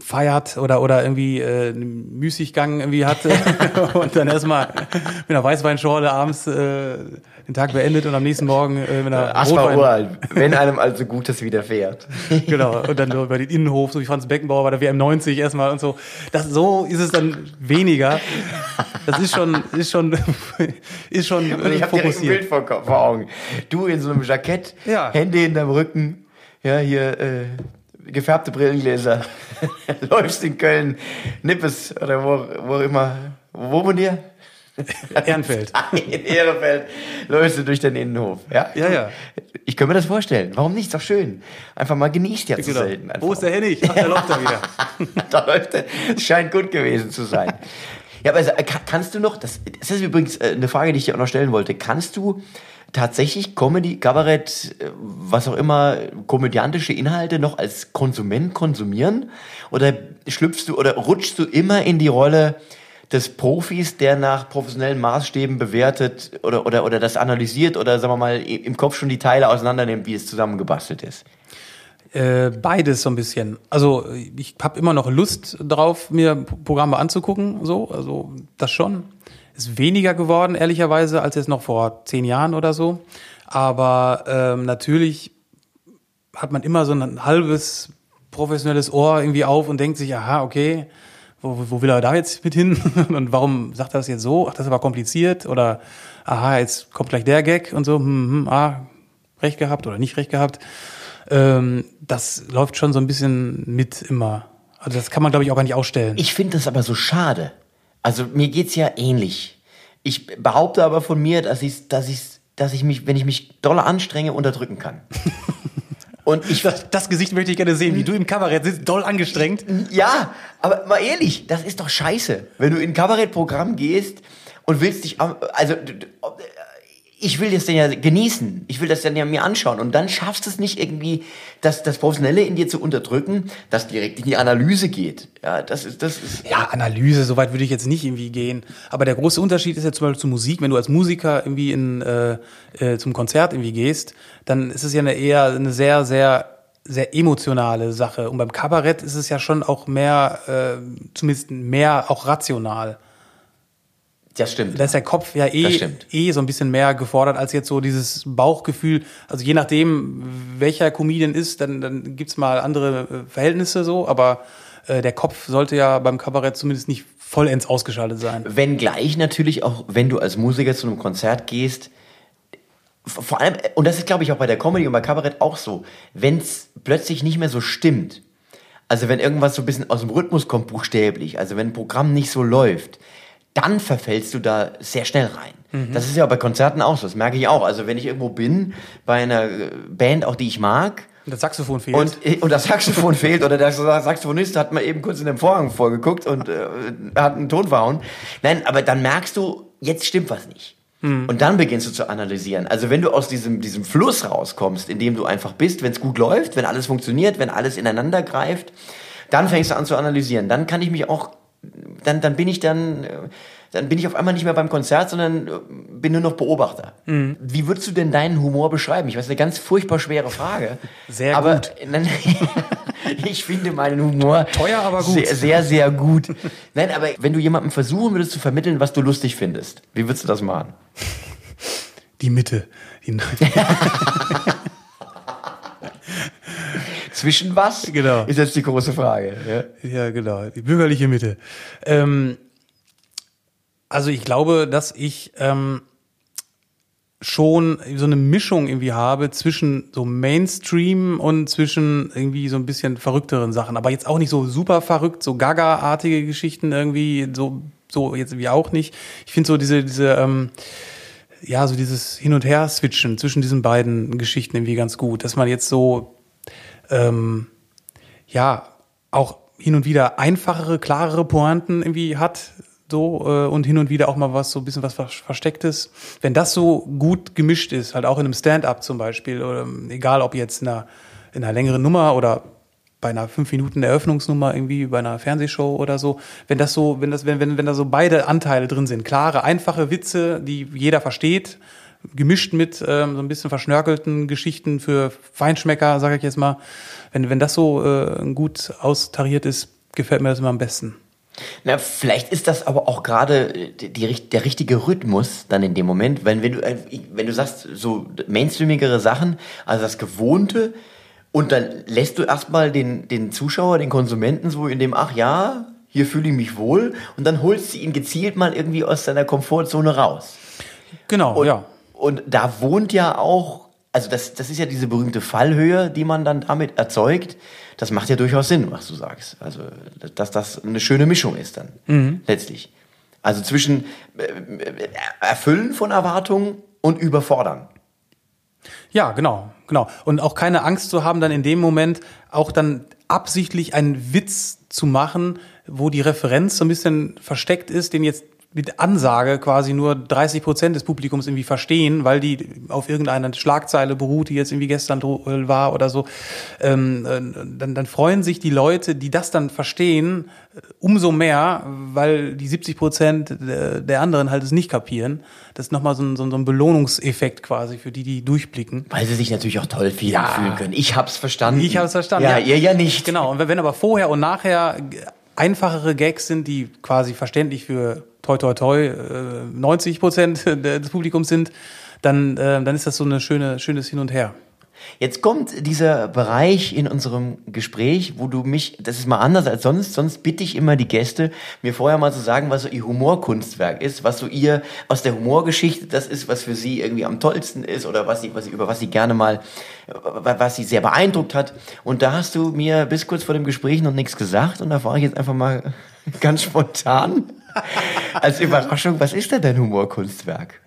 feiert oder oder irgendwie äh, einen Müßiggang irgendwie hat und dann erstmal mit einer Weißweinschorle abends äh, den Tag beendet und am nächsten Morgen äh, mit einer Rotwein uralt, wenn einem also Gutes widerfährt. genau, und dann über den Innenhof, so wie Franz Beckenbauer bei der WM 90 erstmal und so. Das, so ist es dann weniger. Das ist schon, ist schon, ist schon äh, Und ich habe direkt ein Bild vor, vor Augen. Du in so einem Jackett, ja. Hände hinterm Rücken, ja, hier, äh, gefärbte Brillengläser, läufst in Köln, Nippes oder wo, wo immer. Wo wohnt ihr? Ehrenfeld. In Ehrenfeld läufst du durch den Innenhof. Ja, ja. ja. Ich kann mir das vorstellen. Warum nicht? Ist doch schön. Einfach mal genießt ja zu genau. selten. Einfach. Wo ist der Hennig? Ach, der läuft da wieder. da läuft er. Es scheint gut gewesen zu sein. Ja, aber also, kannst du noch, das, das ist übrigens äh, eine Frage, die ich dir auch noch stellen wollte. Kannst du tatsächlich Comedy, Kabarett, äh, was auch immer, komödiantische Inhalte noch als Konsument konsumieren? Oder schlüpfst du oder rutschst du immer in die Rolle des Profis, der nach professionellen Maßstäben bewertet oder, oder, oder das analysiert oder sagen wir mal im Kopf schon die Teile auseinandernimmt, wie es zusammengebastelt ist? Äh, beides so ein bisschen. Also ich habe immer noch Lust drauf, mir Programme anzugucken, so, also das schon. Ist weniger geworden, ehrlicherweise, als jetzt noch vor zehn Jahren oder so. Aber ähm, natürlich hat man immer so ein halbes professionelles Ohr irgendwie auf und denkt sich, aha, okay, wo, wo will er da jetzt mit hin? und warum sagt er das jetzt so? Ach, das ist aber kompliziert. Oder, aha, jetzt kommt gleich der Gag und so, hm, hm, ah, recht gehabt oder nicht recht gehabt. Ähm, das läuft schon so ein bisschen mit immer. Also das kann man, glaube ich, auch gar nicht ausstellen. Ich finde das aber so schade. Also mir geht's ja ähnlich. Ich behaupte aber von mir, dass ich, dass ich, dass ich mich, wenn ich mich doll anstrenge, unterdrücken kann. Und ich das, das, Gesicht möchte ich gerne sehen, wie du im Kabarett sitzt, doll angestrengt. Ja, aber mal ehrlich, das ist doch scheiße, wenn du in ein Kabarettprogramm gehst und willst dich, also ich will das dann ja genießen. Ich will das dann ja mir anschauen. Und dann schaffst du es nicht irgendwie, das, das Professionelle in dir zu unterdrücken, das direkt in die Analyse geht. Ja, das ist, das ist. Ja, Analyse, soweit würde ich jetzt nicht irgendwie gehen. Aber der große Unterschied ist ja zum Beispiel zur Musik. Wenn du als Musiker irgendwie in, äh, äh, zum Konzert irgendwie gehst, dann ist es ja eine eher eine sehr, sehr sehr emotionale Sache. Und beim Kabarett ist es ja schon auch mehr, äh, zumindest mehr auch rational. Das stimmt. Da ist der Kopf ja eh, eh so ein bisschen mehr gefordert als jetzt so dieses Bauchgefühl. Also je nachdem, welcher Comedian ist, dann, dann gibt's mal andere äh, Verhältnisse so, aber äh, der Kopf sollte ja beim Kabarett zumindest nicht vollends ausgeschaltet sein. Wenngleich natürlich auch, wenn du als Musiker zu einem Konzert gehst, vor allem, und das ist glaube ich auch bei der Comedy und bei Kabarett auch so, wenn's plötzlich nicht mehr so stimmt, also wenn irgendwas so ein bisschen aus dem Rhythmus kommt, buchstäblich, also wenn ein Programm nicht so läuft, dann verfällst du da sehr schnell rein. Mhm. Das ist ja bei Konzerten auch so, das merke ich auch. Also wenn ich irgendwo bin, bei einer äh, Band, auch die ich mag, und das Saxophon fehlt. Und, äh, und das Saxophon fehlt oder der Saxophonist hat mal eben kurz in den Vorhang vorgeguckt und äh, hat einen Ton verhauen. Nein, aber dann merkst du, jetzt stimmt was nicht. Mhm. Und dann beginnst du zu analysieren. Also wenn du aus diesem, diesem Fluss rauskommst, in dem du einfach bist, wenn es gut läuft, wenn alles funktioniert, wenn alles ineinander greift, dann fängst du an zu analysieren. Dann kann ich mich auch dann, dann bin ich dann, dann bin ich auf einmal nicht mehr beim Konzert, sondern äh, bin nur noch Beobachter. Mhm. Wie würdest du denn deinen Humor beschreiben? Ich weiß, eine ganz furchtbar schwere Frage. Sehr aber, gut. ich finde meinen Humor teuer, aber gut. Sehr, sehr, sehr gut. Nein, aber wenn du jemandem versuchen würdest zu vermitteln, was du lustig findest, wie würdest du das machen? Die Mitte. Die Zwischen was? Genau. Ist jetzt die große Frage. Ja, ja genau. Die bürgerliche Mitte. Ähm, also ich glaube, dass ich ähm, schon so eine Mischung irgendwie habe zwischen so Mainstream und zwischen irgendwie so ein bisschen verrückteren Sachen. Aber jetzt auch nicht so super verrückt, so Gaga-artige Geschichten irgendwie, so, so jetzt wie auch nicht. Ich finde so diese, diese, ähm, ja, so dieses Hin- und Her-Switchen zwischen diesen beiden Geschichten irgendwie ganz gut. Dass man jetzt so ähm, ja auch hin und wieder einfachere, klarere Pointen irgendwie hat, so äh, und hin und wieder auch mal was so ein bisschen was Verstecktes. Wenn das so gut gemischt ist, halt auch in einem Stand-up zum Beispiel, oder egal ob jetzt in einer, in einer längeren Nummer oder bei einer fünf Minuten Eröffnungsnummer irgendwie bei einer Fernsehshow oder so, wenn das so, wenn das, wenn, wenn, wenn da so beide Anteile drin sind, klare, einfache Witze, die jeder versteht, gemischt mit ähm, so ein bisschen verschnörkelten Geschichten für Feinschmecker, sage ich jetzt mal. Wenn, wenn das so äh, gut austariert ist, gefällt mir das immer am besten. Na, vielleicht ist das aber auch gerade äh, der richtige Rhythmus dann in dem Moment, wenn, wenn, du, äh, wenn du sagst, so mainstreamigere Sachen, also das Gewohnte, und dann lässt du erstmal den, den Zuschauer, den Konsumenten so in dem, ach ja, hier fühle ich mich wohl, und dann holst du ihn gezielt mal irgendwie aus seiner Komfortzone raus. Genau, und, ja. Und da wohnt ja auch, also das, das ist ja diese berühmte Fallhöhe, die man dann damit erzeugt. Das macht ja durchaus Sinn, was du sagst. Also, dass das eine schöne Mischung ist dann, mhm. letztlich. Also zwischen äh, Erfüllen von Erwartungen und Überfordern. Ja, genau, genau. Und auch keine Angst zu haben, dann in dem Moment auch dann absichtlich einen Witz zu machen, wo die Referenz so ein bisschen versteckt ist, den jetzt mit Ansage quasi nur 30 Prozent des Publikums irgendwie verstehen, weil die auf irgendeiner Schlagzeile beruht, die jetzt irgendwie gestern dro- war oder so, ähm, äh, dann, dann freuen sich die Leute, die das dann verstehen, äh, umso mehr, weil die 70 Prozent der der anderen halt es nicht kapieren. Das ist nochmal so ein, so ein Einfallungseffekt quasi für die, die durchblicken. Weil sie sich natürlich auch toll fühlen, Ja. fühlen können. Ich hab's verstanden. Ich habe es verstanden. Ja, ihr ja nicht. Genau. Und wenn aber vorher und nachher einfachere Gags sind, die quasi verständlich für toi toi toi äh, 90 Prozent des Publikums sind, dann, äh, dann ist das so eine schöne, schönes Hin und Her. Jetzt kommt dieser Bereich in unserem Gespräch, wo du mich, das ist mal anders als sonst, sonst bitte ich immer die Gäste, mir vorher mal zu sagen, was so ihr Humorkunstwerk ist, was so ihr aus der Humorgeschichte das ist, was für sie irgendwie am tollsten ist oder was sie, was sie, über was sie gerne mal, äh, was sie sehr beeindruckt hat. Und da hast du mir bis kurz vor dem Gespräch noch nichts gesagt und da frage ich jetzt einfach mal ganz spontan als Überraschung, was ist denn dein Humorkunstwerk?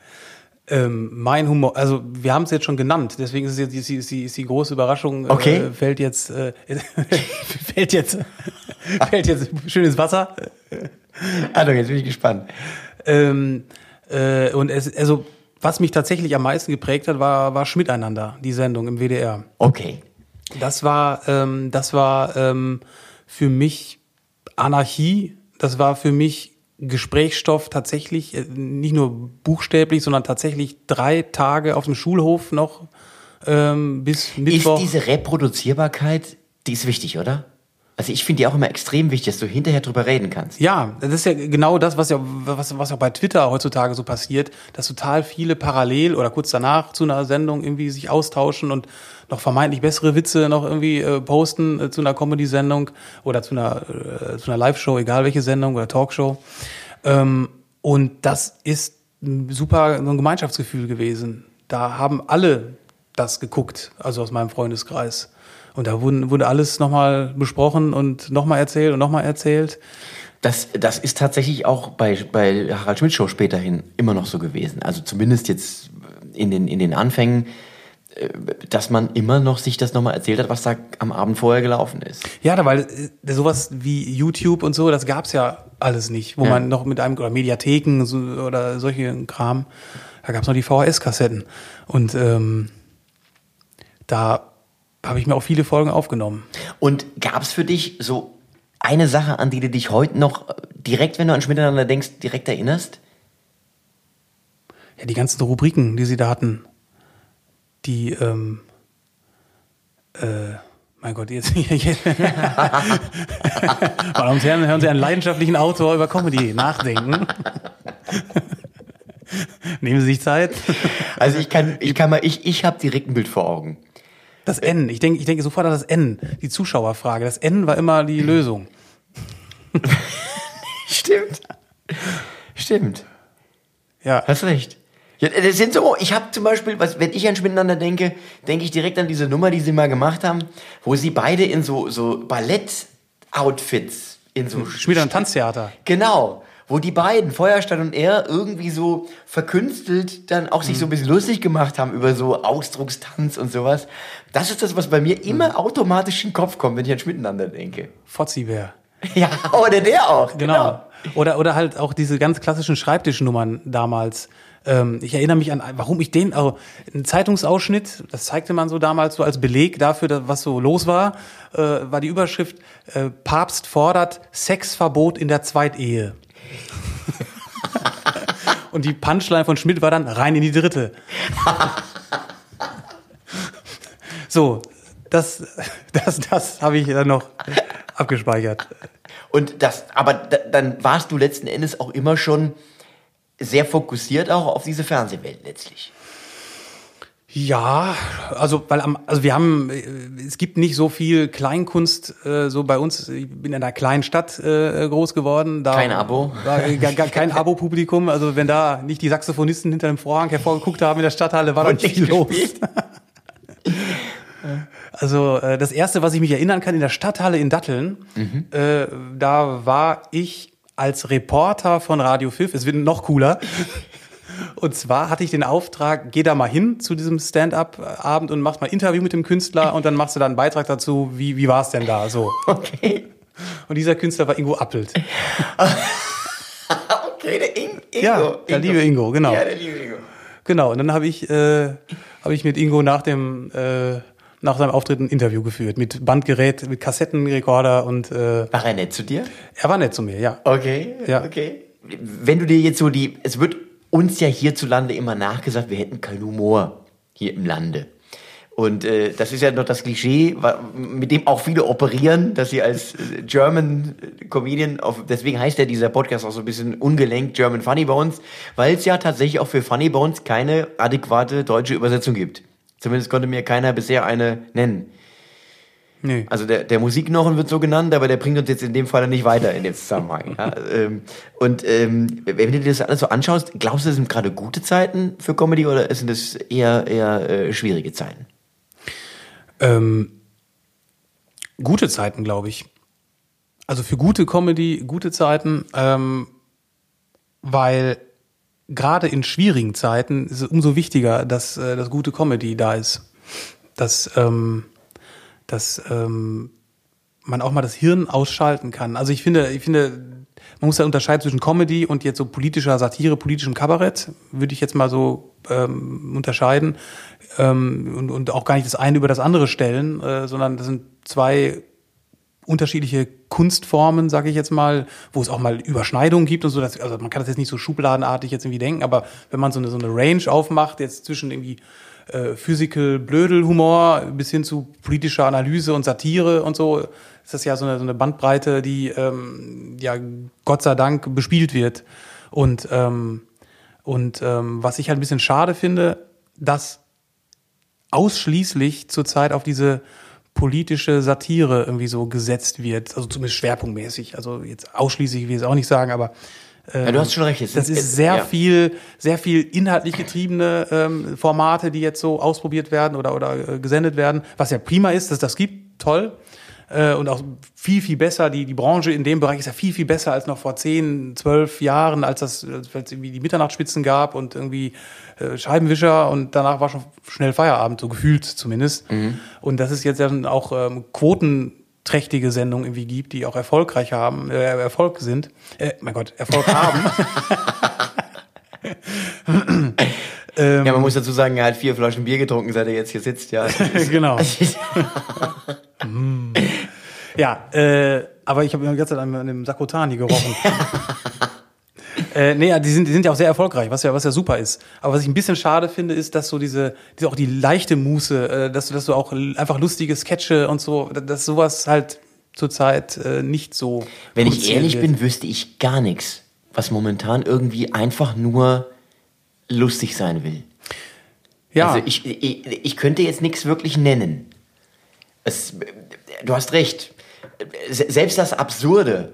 Ähm, mein Humor, also wir haben es jetzt schon genannt, deswegen ist jetzt die, die, ist die große Überraschung, Okay. äh, fällt jetzt, äh, fällt jetzt, fällt jetzt schönes Wasser. Also jetzt bin ich gespannt. Ähm, äh, und es, also was mich tatsächlich am meisten geprägt hat, war, war Schmiteinander, die Sendung im WDR. Okay. Das war, ähm, das war ähm, für mich Anarchie. Das war für mich Gesprächsstoff tatsächlich, äh, nicht nur buchstäblich, sondern tatsächlich drei Tage auf dem Schulhof noch ähm, bis Mittwoch. Ist diese Reproduzierbarkeit, die ist wichtig, oder? Also ich finde die auch immer extrem wichtig, dass du hinterher drüber reden kannst. Ja, das ist ja genau das, was ja, was, was auch bei Twitter heutzutage so passiert, dass total viele parallel oder kurz danach zu einer Sendung irgendwie sich austauschen und noch vermeintlich bessere Witze noch irgendwie äh, posten äh, zu einer Comedy-Sendung oder zu einer, äh, zu einer Live-Show, egal welche Sendung oder Talkshow. Ähm, und das ist ein super so ein Gemeinschaftsgefühl gewesen. Da haben alle das geguckt, also aus meinem Freundeskreis. Und da wurden, wurde alles nochmal besprochen und nochmal erzählt und nochmal erzählt. Das, das ist tatsächlich auch bei, bei Harald Schmidt Show späterhin immer noch so gewesen. Also zumindest jetzt in den, in den Anfängen, äh, dass man immer noch sich das nochmal erzählt hat, was da am Abend vorher gelaufen ist. Ja, weil äh, sowas wie YouTube und so, das gab's ja alles nicht, wo Ja. man noch mit einem, oder Mediatheken so, oder solche Kram, da gab's noch die VHS-Kassetten. Und ähm, da habe ich mir auch viele Folgen aufgenommen. Und gab es für dich so eine Sache, an die du dich heute noch direkt, wenn du an Schmiteinander denkst, direkt erinnerst? Ja, die ganzen Rubriken, die sie da hatten, die, ähm, äh, mein Gott, jetzt, jetzt Meine Damen und Herren, hören Sie einen leidenschaftlichen Autor über Comedy nachdenken. Nehmen Sie sich Zeit. Also ich kann, ich kann mal, ich, ich habe direkt ein Bild vor Augen. Das N, ich denke, ich denke sofort an das N, die Zuschauerfrage. Das N war immer die Lösung. Stimmt. Stimmt. Ja. Hast recht. Ja, das sind so, ich habe zum Beispiel, was, wenn ich an Miteinander denke, denke ich direkt an diese Nummer, die sie mal gemacht haben, wo sie beide in so, so Ballett-Outfits, in so Schmied am Tanztheater. Genau. Wo die beiden, Feuerstein und er, irgendwie so verkünstelt dann auch sich so ein bisschen lustig gemacht haben über so Ausdruckstanz und sowas. Das ist das, was bei mir immer automatisch in den Kopf kommt, wenn ich an Miteinander denke. Fotzi-Bär. Ja, oder der auch. Genau. Oder, oder halt auch diese ganz klassischen Schreibtischnummern damals. Ähm, ich erinnere mich an, warum ich den, also ein Zeitungsausschnitt, das zeigte man so damals so als Beleg dafür, was so los war, äh, war die Überschrift, äh, Papst fordert Sexverbot in der Zweitehe. Und die Punchline von Schmidt war dann rein in die dritte. so, das, das, das habe ich dann noch abgespeichert. Und das, aber da, dann warst du letzten Endes auch immer schon sehr fokussiert auch auf diese Fernsehwelt letztlich. Ja, also weil am, also wir haben, äh, es gibt nicht so viel Kleinkunst äh, so bei uns. Ich bin in einer kleinen Stadt äh, groß geworden. Da Kein Abo. War gar, gar kein Abo-Publikum. Also wenn da nicht die Saxophonisten hinter dem Vorhang hervorgeguckt haben in der Stadthalle, war da nicht viel los. Also äh, das erste, was ich mich erinnern kann, in der Stadthalle in Datteln, äh, da war ich als Reporter von Radio Pfiff. Es wird noch cooler. Und zwar hatte ich den Auftrag, geh da mal hin zu diesem Stand-up-Abend und machst mal ein Interview mit dem Künstler und dann machst du da einen Beitrag dazu, wie, wie war es denn da so. Okay. Und dieser Künstler war Ingo Appelt. Okay, der In Ingo. Ja, der liebe Ingo, genau. Ja, der liebe Ingo. Genau, und dann habe ich, äh, hab ich mit Ingo nach dem äh, nach seinem Auftritt ein Interview geführt mit Bandgerät, mit Kassettenrekorder und äh, War er nett zu dir? er war nett zu mir, ja. Okay, Ja. okay. Wenn du dir jetzt so die, es wird uns ja hierzulande immer nachgesagt, wir hätten keinen Humor hier im Lande. Und äh, das ist ja noch das Klischee, mit dem auch viele operieren, dass sie als äh, German Comedian, auf, deswegen heißt ja dieser Podcast auch so ein bisschen ungelenkt German Funny Bones, weil es ja tatsächlich auch für Funny Bones keine adäquate deutsche Übersetzung gibt. Zumindest konnte mir keiner bisher eine nennen. Nee. Also der, der Musikknochen wird so genannt, aber der bringt uns jetzt in dem Fall nicht weiter in dem Zusammenhang. Ja? ähm, und ähm, wenn du dir das alles so anschaust, glaubst du, das sind gerade gute Zeiten für Comedy oder sind das eher, eher äh, schwierige Zeiten? Ähm, gute Zeiten, glaube ich. Also für gute Comedy, gute Zeiten, ähm, weil gerade in schwierigen Zeiten ist es umso wichtiger, dass äh, das gute Comedy da ist. Dass, ähm, dass ähm, man auch mal das Hirn ausschalten kann. Also ich finde, ich finde, man muss ja unterscheiden zwischen Comedy und jetzt so politischer Satire, politischem Kabarett, würde ich jetzt mal so ähm, unterscheiden ähm, und, und auch gar nicht das eine über das andere stellen, äh, sondern das sind zwei unterschiedliche Kunstformen, sage ich jetzt mal, wo es auch mal Überschneidungen gibt und so. Dass, also man kann das jetzt nicht so schubladenartig jetzt irgendwie denken, aber wenn man so eine, so eine Range aufmacht, jetzt zwischen irgendwie äh, Physical Blödel-Humor bis hin zu politischer Analyse und Satire und so, ist das ja so eine, so eine Bandbreite, die ähm, ja Gott sei Dank bespielt wird. Und, ähm, und ähm, was ich halt ein bisschen schade finde, dass ausschließlich zurzeit auf diese politische Satire irgendwie so gesetzt wird, also zumindest schwerpunktmäßig. Also jetzt ausschließlich will ich es auch nicht sagen, aber Ja, du hast schon recht. es das ist sehr ja. viel, sehr viel inhaltlich getriebene ähm, Formate, die jetzt so ausprobiert werden oder, oder äh, gesendet werden, was ja prima ist, dass das gibt, toll. Äh, und auch viel, viel besser. Die, die Branche in dem Bereich ist ja viel, viel besser als noch vor 10, 12 Jahren, als das als irgendwie die Mitternachtsspitzen gab und irgendwie äh, Scheibenwischer und danach war schon schnell Feierabend, so gefühlt zumindest. Und das ist jetzt ja dann auch ähm, quotenträchtige Sendungen irgendwie gibt, die auch erfolgreich haben, äh, Erfolg sind. Äh, mein Gott, Erfolg haben. Ja, man muss dazu sagen, er hat vier Flaschen Bier getrunken, seit er jetzt hier sitzt. Ja, genau. Ja, äh, aber ich habe die ganze Zeit an an dem Sakotani gerochen. Äh, nee, ja, die sind, die sind ja auch sehr erfolgreich, was ja, was ja super ist. Aber was ich ein bisschen schade finde, ist, dass so diese, diese auch die leichte Muße, äh, dass du, dass du auch einfach lustige Sketche und so, dass sowas halt zurzeit äh, nicht so. Wenn ich ehrlich wird. bin, wüsste ich gar nichts, was momentan irgendwie einfach nur lustig sein will. Ja, Also ich, ich, ich könnte jetzt nichts wirklich nennen. Es, du hast recht. Se- Selbst das Absurde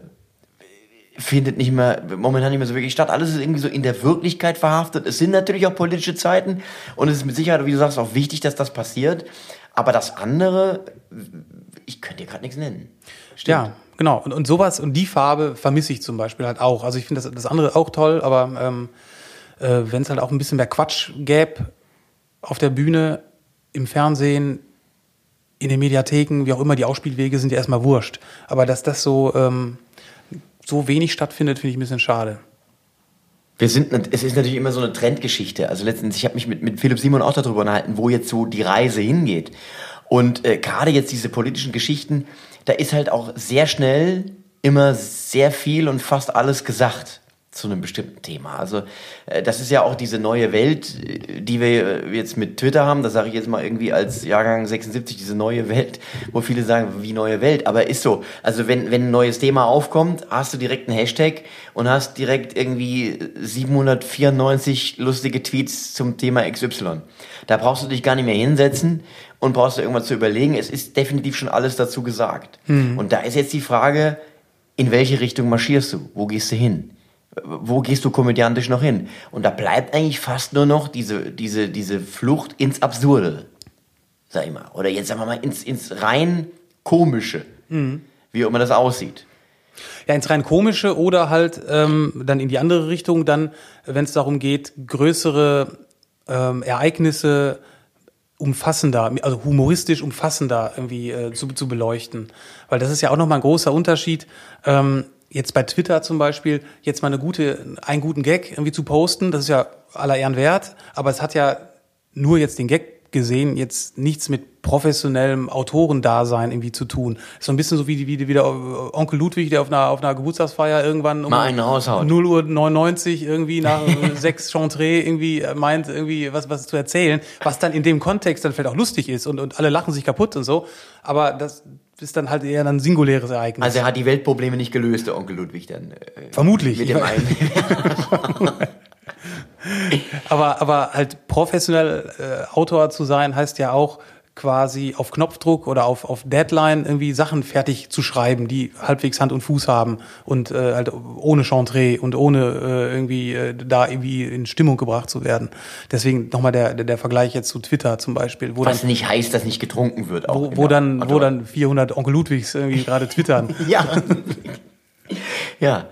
findet nicht mehr, momentan nicht mehr so wirklich statt. Alles ist irgendwie so in der Wirklichkeit verhaftet. Es sind natürlich auch politische Zeiten und es ist mit Sicherheit, wie du sagst, auch wichtig, dass das passiert. Aber das andere, ich könnte dir gerade nichts nennen. Ja, genau. Und, und sowas und die Farbe vermisse ich zum Beispiel halt auch. Also ich finde das, das andere auch toll, aber ähm, äh, wenn es halt auch ein bisschen mehr Quatsch gäbe auf der Bühne, im Fernsehen, in den Mediatheken, wie auch immer, die Ausspielwege sind ja erstmal wurscht. Aber dass das so, ähm, so wenig stattfindet, finde ich ein bisschen schade. Wir sind, es ist natürlich immer so eine Trendgeschichte. Also letztens, ich habe mich mit, mit Philipp Simon auch darüber unterhalten, wo jetzt so die Reise hingeht. Und äh, gerade jetzt diese politischen Geschichten, da ist halt auch sehr schnell immer sehr viel und fast alles gesagt zu einem bestimmten Thema. Also äh, das ist ja auch diese neue Welt, äh, die wir äh, jetzt mit Twitter haben. Das sage ich jetzt mal irgendwie als Jahrgang 76, diese neue Welt, wo viele sagen, wie neue Welt. Aber ist so. Also wenn, wenn ein neues Thema aufkommt, hast du direkt einen Hashtag und hast direkt irgendwie 794 lustige Tweets zum Thema XY. Da brauchst du dich gar nicht mehr hinsetzen und brauchst du irgendwas zu überlegen. Es ist definitiv schon alles dazu gesagt. Und da ist jetzt die Frage, in welche Richtung marschierst du? Wo gehst du hin? Wo gehst du komödiantisch noch hin? Und da bleibt eigentlich fast nur noch diese, diese, diese Flucht ins Absurde, sag ich mal. Oder jetzt sagen wir mal ins, ins rein komische, wie auch immer das aussieht. Ja, ins rein komische oder halt ähm, dann in die andere Richtung, dann, wenn es darum geht, größere ähm, Ereignisse umfassender, also humoristisch umfassender irgendwie äh, zu, zu beleuchten. Weil das ist ja auch nochmal ein großer Unterschied. Ähm, jetzt bei Twitter zum Beispiel jetzt mal eine gute, einen guten Gag irgendwie zu posten, das ist ja aller Ehren wert, aber es hat ja nur jetzt den Gag gesehen, jetzt nichts mit professionellem Autorendasein irgendwie zu tun. So ein bisschen so wie, wie, wie der Onkel Ludwig, der auf einer, auf einer Geburtstagsfeier irgendwann um Mal einen raushaut. 0 Uhr 99 irgendwie nach sechs Chantre irgendwie meint, irgendwie was, was zu erzählen, was dann in dem Kontext dann vielleicht auch lustig ist und, und alle lachen sich kaputt und so. Aber das ist dann halt eher ein singuläres Ereignis. Also er hat die Weltprobleme nicht gelöst, der Onkel Ludwig dann. Äh, Vermutlich. Mit dem einen. aber, aber halt professionell äh, Autor zu sein, heißt ja auch quasi auf Knopfdruck oder auf, auf Deadline irgendwie Sachen fertig zu schreiben, die halbwegs Hand und Fuß haben und äh, halt ohne Chantre und ohne äh, irgendwie äh, da irgendwie in Stimmung gebracht zu werden. Deswegen nochmal der, der, der Vergleich jetzt zu Twitter zum Beispiel. Wo Was dann, nicht heißt, dass nicht getrunken wird. Auch wo, wo dann, wo dann 400 Onkel Ludwigs irgendwie gerade twittern. ja. ja.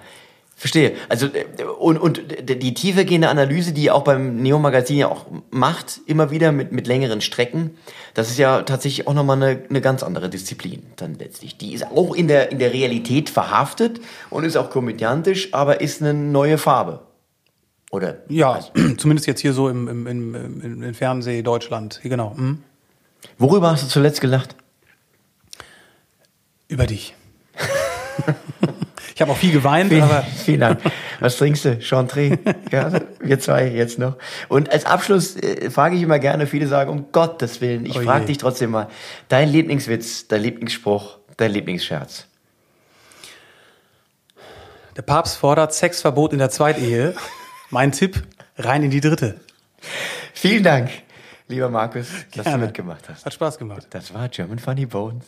Verstehe. Also äh, und, und die tiefergehende Analyse, die ihr auch beim Neo Magazin ja auch macht, immer wieder mit, mit längeren Strecken, das ist ja tatsächlich auch nochmal eine, eine ganz andere Disziplin dann letztlich. Die ist auch in der, in der Realität verhaftet und ist auch komödiantisch, aber ist eine neue Farbe. Oder? Ja, also. zumindest jetzt hier so im, im, im, im, im Fernseh Deutschland. Genau. Hm? Worüber hast du zuletzt gelacht? Über dich. Ich habe auch viel geweint, vielen, aber. Vielen Dank. Was trinkst du? Chantre? Ja, wir zwei jetzt noch. Und als Abschluss äh, frage ich immer gerne, viele sagen, um Gottes Willen, ich oh frage dich trotzdem mal, dein Lieblingswitz, dein Lieblingsspruch, dein Lieblingsscherz. Der Papst fordert Sexverbot in der Zweitehe. Mein Tipp, rein in die dritte. Vielen Dank, lieber Markus, dass Gerne. du mitgemacht hast. Hat Spaß gemacht. Das war German Funny Bones.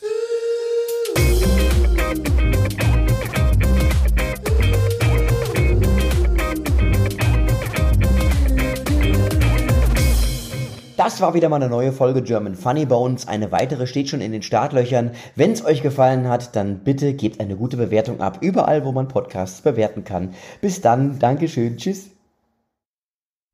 Das war wieder mal eine neue Folge German Funny Bones. Eine weitere steht schon in den Startlöchern. Wenn es euch gefallen hat, dann bitte gebt eine gute Bewertung ab. Überall, wo man Podcasts bewerten kann. Bis dann. Dankeschön. Tschüss.